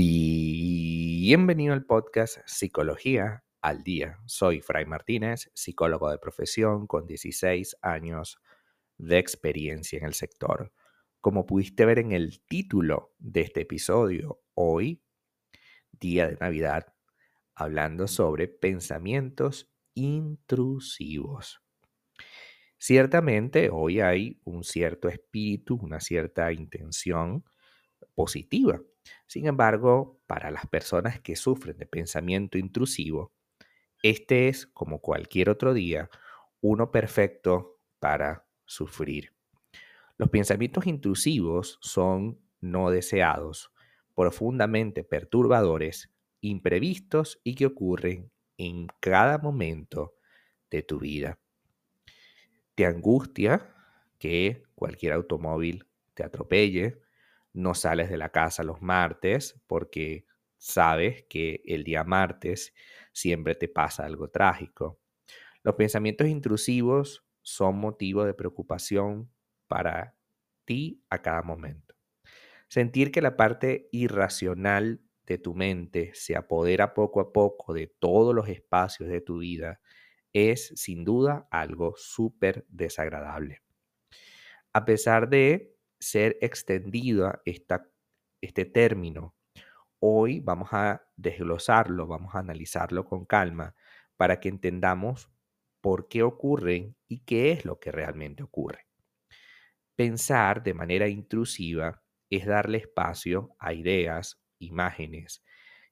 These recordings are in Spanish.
Bienvenido al podcast Psicología al Día. Soy Fray Martínez, psicólogo de profesión con 16 años de experiencia en el sector. Como pudiste ver en el título de este episodio, hoy, día de Navidad, hablando sobre pensamientos intrusivos. Ciertamente hoy hay un cierto espíritu, una cierta intención positiva. Sin embargo, para las personas que sufren de pensamiento intrusivo, este es, como cualquier otro día, uno perfecto para sufrir. Los pensamientos intrusivos son no deseados, profundamente perturbadores, imprevistos y que ocurren en cada momento de tu vida. Te angustia que cualquier automóvil te atropelle, no sales de la casa los martes porque sabes que el día martes siempre te pasa algo trágico. Los pensamientos intrusivos son motivo de preocupación para ti a cada momento. Sentir que la parte irracional de tu mente se apodera poco a poco de todos los espacios de tu vida es sin duda algo súper desagradable. A pesar de ser extendida esta, este término. Hoy vamos a desglosarlo, vamos a analizarlo con calma para que entendamos por qué ocurren y qué es lo que realmente ocurre. Pensar de manera intrusiva es darle espacio a ideas, imágenes,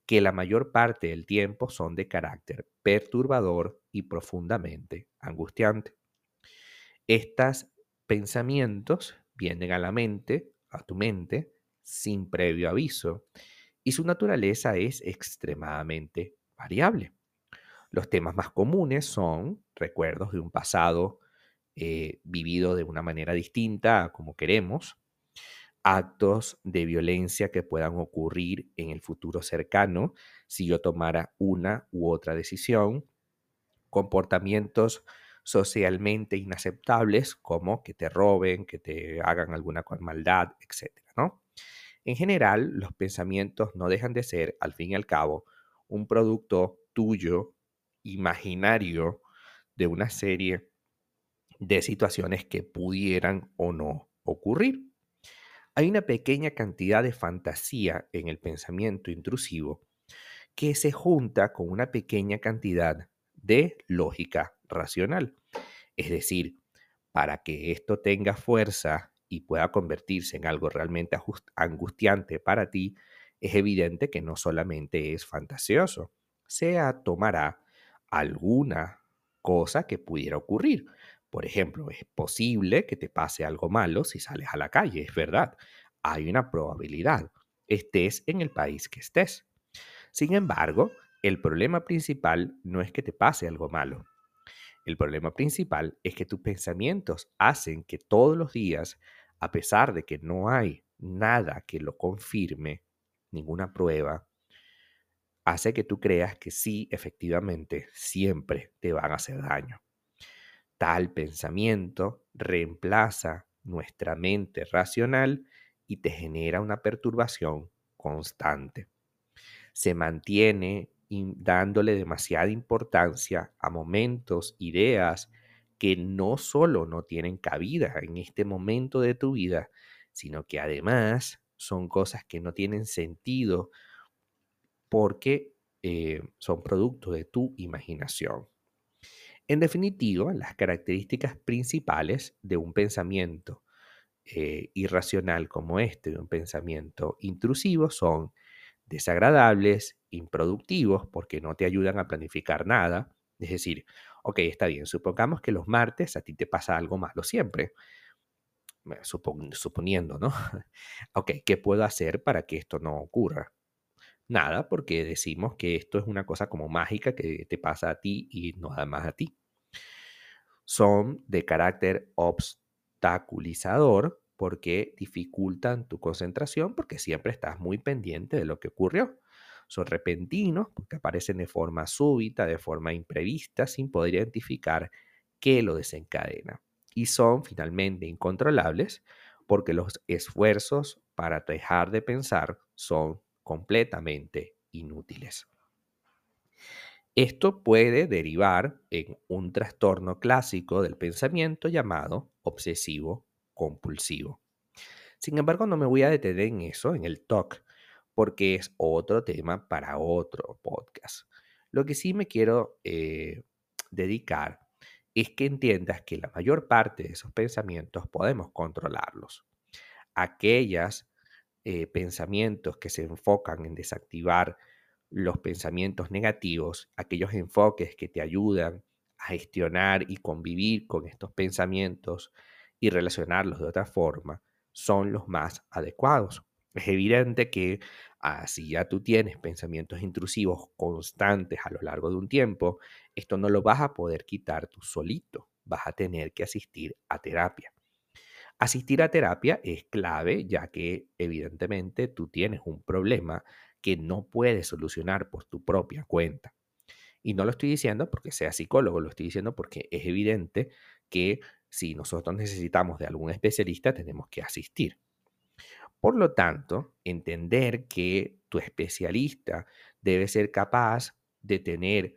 que la mayor parte del tiempo son de carácter perturbador y profundamente angustiante. Estos pensamientos vienen a la mente, a tu mente, sin previo aviso, y su naturaleza es extremadamente variable. Los temas más comunes son recuerdos de un pasado eh, vivido de una manera distinta a como queremos, actos de violencia que puedan ocurrir en el futuro cercano si yo tomara una u otra decisión, comportamientos socialmente inaceptables como que te roben, que te hagan alguna maldad, etc. ¿no? En general, los pensamientos no dejan de ser, al fin y al cabo, un producto tuyo, imaginario, de una serie de situaciones que pudieran o no ocurrir. Hay una pequeña cantidad de fantasía en el pensamiento intrusivo que se junta con una pequeña cantidad de lógica racional. Es decir, para que esto tenga fuerza y pueda convertirse en algo realmente angustiante para ti, es evidente que no solamente es fantasioso, se tomará alguna cosa que pudiera ocurrir. Por ejemplo, es posible que te pase algo malo si sales a la calle, es verdad. Hay una probabilidad, estés en el país que estés. Sin embargo, el problema principal no es que te pase algo malo. El problema principal es que tus pensamientos hacen que todos los días, a pesar de que no hay nada que lo confirme, ninguna prueba, hace que tú creas que sí, efectivamente, siempre te van a hacer daño. Tal pensamiento reemplaza nuestra mente racional y te genera una perturbación constante. Se mantiene dándole demasiada importancia a momentos, ideas que no solo no tienen cabida en este momento de tu vida, sino que además son cosas que no tienen sentido porque eh, son producto de tu imaginación. En definitiva, las características principales de un pensamiento eh, irracional como este, de un pensamiento intrusivo, son desagradables, improductivos, porque no te ayudan a planificar nada. Es decir, ok, está bien, supongamos que los martes a ti te pasa algo malo siempre. suponiendo, ¿no? ok, ¿qué puedo hacer para que esto no ocurra? Nada, porque decimos que esto es una cosa como mágica que te pasa a ti y no más a ti. Son de carácter obstaculizador, porque dificultan tu concentración porque siempre estás muy pendiente de lo que ocurrió. Son repentinos porque aparecen de forma súbita, de forma imprevista, sin poder identificar qué lo desencadena. Y son finalmente incontrolables porque los esfuerzos para dejar de pensar son completamente inútiles. Esto puede derivar en un trastorno clásico del pensamiento llamado obsesivo compulsivo. Sin embargo, no me voy a detener en eso, en el TOC, porque es otro tema para otro podcast. Lo que sí me quiero eh, dedicar es que entiendas que la mayor parte de esos pensamientos podemos controlarlos. Aquellos eh, pensamientos que se enfocan en desactivar los pensamientos negativos, aquellos enfoques que te ayudan a gestionar y convivir con estos pensamientos y relacionarlos de otra forma, son los más adecuados. Es evidente que si ya tú tienes pensamientos intrusivos constantes a lo largo de un tiempo, esto no lo vas a poder quitar tú solito, vas a tener que asistir a terapia. Asistir a terapia es clave ya que evidentemente tú tienes un problema que no puedes solucionar por tu propia cuenta. Y no lo estoy diciendo porque sea psicólogo, lo estoy diciendo porque es evidente que si nosotros necesitamos de algún especialista tenemos que asistir. Por lo tanto, entender que tu especialista debe ser capaz de tener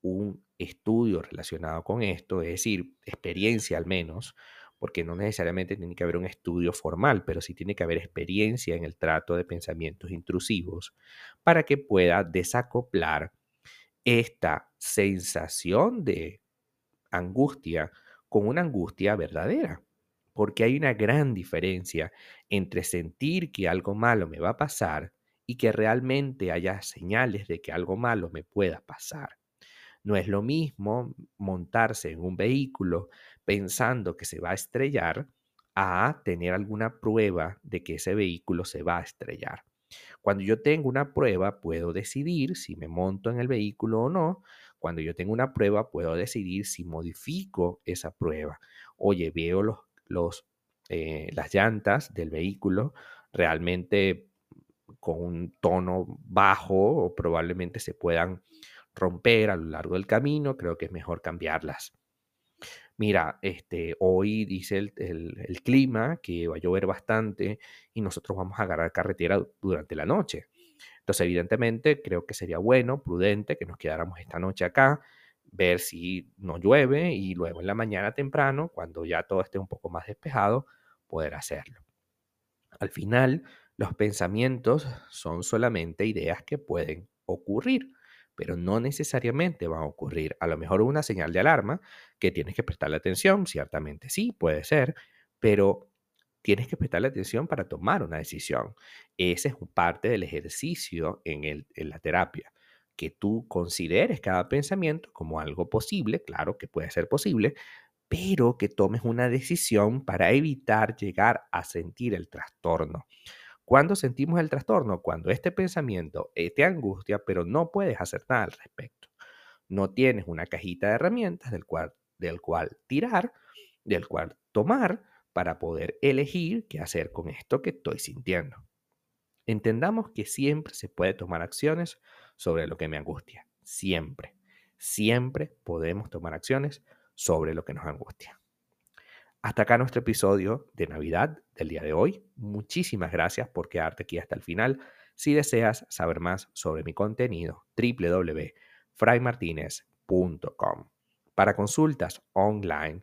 un estudio relacionado con esto, es decir, experiencia al menos, porque no necesariamente tiene que haber un estudio formal, pero sí tiene que haber experiencia en el trato de pensamientos intrusivos para que pueda desacoplar esta sensación de angustia con una angustia verdadera porque hay una gran diferencia entre sentir que algo malo me va a pasar y que realmente haya señales de que algo malo me pueda pasar. No es lo mismo montarse en un vehículo pensando que se va a estrellar a tener alguna prueba de que ese vehículo se va a estrellar. Cuando yo tengo una prueba, puedo decidir si me monto en el vehículo o no. Cuando yo tengo una prueba, puedo decidir si modifico esa prueba. Oye, veo los eh, las llantas del vehículo realmente con un tono bajo o probablemente se puedan romper a lo largo del camino, creo que es mejor cambiarlas. Mira, este, hoy dice el, el, clima que va a llover bastante y nosotros vamos a agarrar carretera durante la noche. Entonces, evidentemente, creo que sería bueno, prudente, que nos quedáramos esta noche acá, ver si no llueve y luego en la mañana temprano, cuando ya todo esté un poco más despejado, poder hacerlo. Al final, los pensamientos son solamente ideas que pueden ocurrir, pero no necesariamente van a ocurrir. A lo mejor una señal de alarma que tienes que prestarle atención, ciertamente sí, puede ser, pero tienes que prestarle atención para tomar una decisión. Ese es parte del ejercicio en, la terapia que tú consideres cada pensamiento como algo posible, claro que puede ser posible, pero que tomes una decisión para evitar llegar a sentir el trastorno. ¿Cuándo sentimos el trastorno? Cuando este pensamiento eh, te angustia, pero no puedes hacer nada al respecto. No tienes una cajita de herramientas del cual tirar, del cual tomar para poder elegir qué hacer con esto que estoy sintiendo. Entendamos que siempre se puede tomar acciones sobre lo que me angustia. Siempre, siempre podemos tomar acciones sobre lo que nos angustia. Hasta acá nuestro episodio de Navidad del día de hoy. Muchísimas gracias por quedarte aquí hasta el final. Si deseas saber más sobre mi contenido, www.fraymartinez.com. Para consultas online,